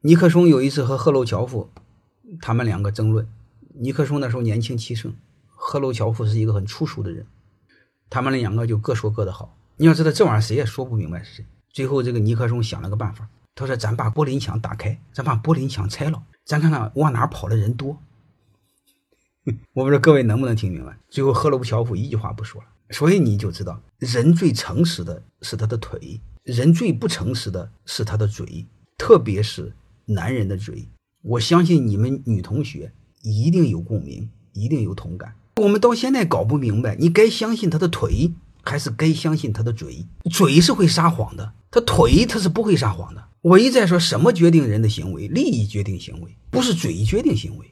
尼克松有一次和赫鲁晓夫他们两个争论，尼克松那时候年轻气盛，赫鲁晓夫是一个很粗俗的人，他们两个就各说各的好。你要知道这玩意儿谁也说不明白是谁。最后这个尼克松想了个办法，他说：“咱把柏林墙打开，咱把柏林墙拆了，咱看看往哪跑的人多。”我不知道各位能不能听明白。最后赫鲁晓夫一句话不说了。所以你就知道，人最诚实的是他的腿，人最不诚实的是他的嘴，特别是男人的嘴。我相信你们女同学一定有共鸣，一定有同感。我们到现在搞不明白，你该相信他的腿，还是该相信他的嘴？嘴是会撒谎的，他腿他是不会撒谎的。我一再说，什么决定人的行为？利益决定行为，不是嘴决定行为。